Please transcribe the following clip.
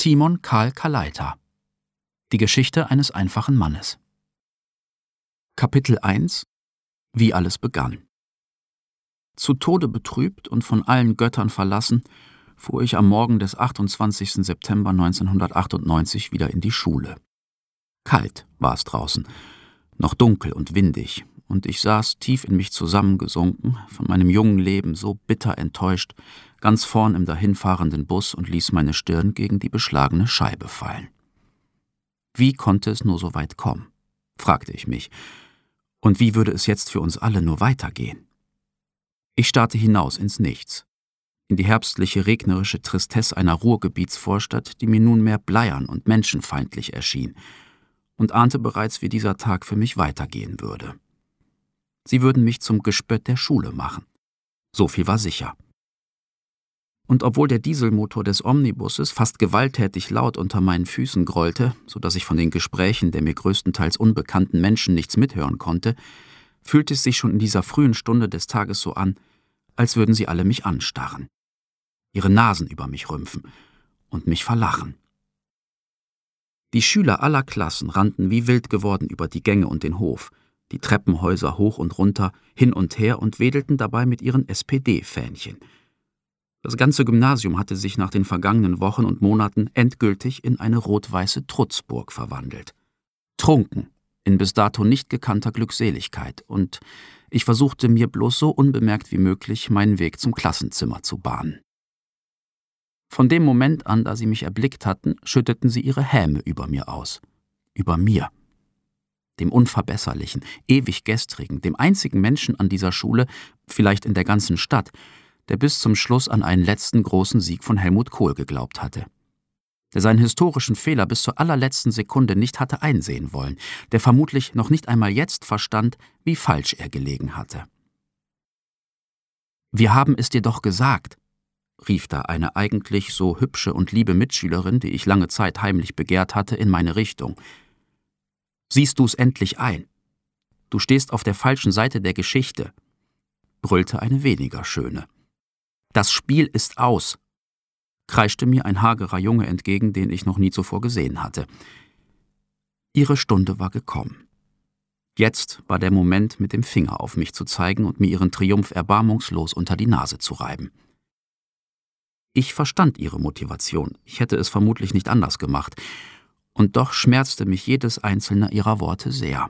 Timon Karl Kaleita Die Geschichte eines einfachen Mannes Kapitel 1 Wie alles begann Zu Tode betrübt und von allen Göttern verlassen, fuhr ich am Morgen des 28. September 1998 wieder in die Schule. Kalt war es draußen, noch dunkel und windig, und ich saß tief in mich zusammengesunken, von meinem jungen Leben so bitter enttäuscht, ganz vorn im dahinfahrenden Bus und ließ meine Stirn gegen die beschlagene Scheibe fallen. Wie konnte es nur so weit kommen? fragte ich mich. Und wie würde es jetzt für uns alle nur weitergehen? Ich starrte hinaus ins Nichts, in die herbstliche regnerische Tristesse einer Ruhrgebietsvorstadt, die mir nunmehr bleiern und menschenfeindlich erschien, und ahnte bereits, wie dieser Tag für mich weitergehen würde. Sie würden mich zum Gespött der Schule machen. So viel war sicher. Und obwohl der Dieselmotor des Omnibusses fast gewalttätig laut unter meinen Füßen grollte, so dass ich von den Gesprächen der mir größtenteils unbekannten Menschen nichts mithören konnte, fühlte es sich schon in dieser frühen Stunde des Tages so an, als würden sie alle mich anstarren, ihre Nasen über mich rümpfen und mich verlachen. Die Schüler aller Klassen rannten wie wild geworden über die Gänge und den Hof, die Treppenhäuser hoch und runter, hin und her und wedelten dabei mit ihren SPD-Fähnchen. Das ganze Gymnasium hatte sich nach den vergangenen Wochen und Monaten endgültig in eine rot-weiße Trutzburg verwandelt. Trunken, in bis dato nicht gekannter Glückseligkeit, und ich versuchte mir bloß so unbemerkt wie möglich meinen Weg zum Klassenzimmer zu bahnen. Von dem Moment an, da sie mich erblickt hatten, schütteten sie ihre Häme über mir aus. Über mir dem Unverbesserlichen, ewig Gestrigen, dem einzigen Menschen an dieser Schule, vielleicht in der ganzen Stadt, der bis zum Schluss an einen letzten großen Sieg von Helmut Kohl geglaubt hatte. Der seinen historischen Fehler bis zur allerletzten Sekunde nicht hatte einsehen wollen, der vermutlich noch nicht einmal jetzt verstand, wie falsch er gelegen hatte. Wir haben es dir doch gesagt, rief da eine eigentlich so hübsche und liebe Mitschülerin, die ich lange Zeit heimlich begehrt hatte, in meine Richtung. Siehst du's endlich ein? Du stehst auf der falschen Seite der Geschichte, brüllte eine weniger schöne. Das Spiel ist aus, kreischte mir ein hagerer Junge entgegen, den ich noch nie zuvor gesehen hatte. Ihre Stunde war gekommen. Jetzt war der Moment, mit dem Finger auf mich zu zeigen und mir ihren Triumph erbarmungslos unter die Nase zu reiben. Ich verstand ihre Motivation, ich hätte es vermutlich nicht anders gemacht, und doch schmerzte mich jedes einzelne ihrer Worte sehr.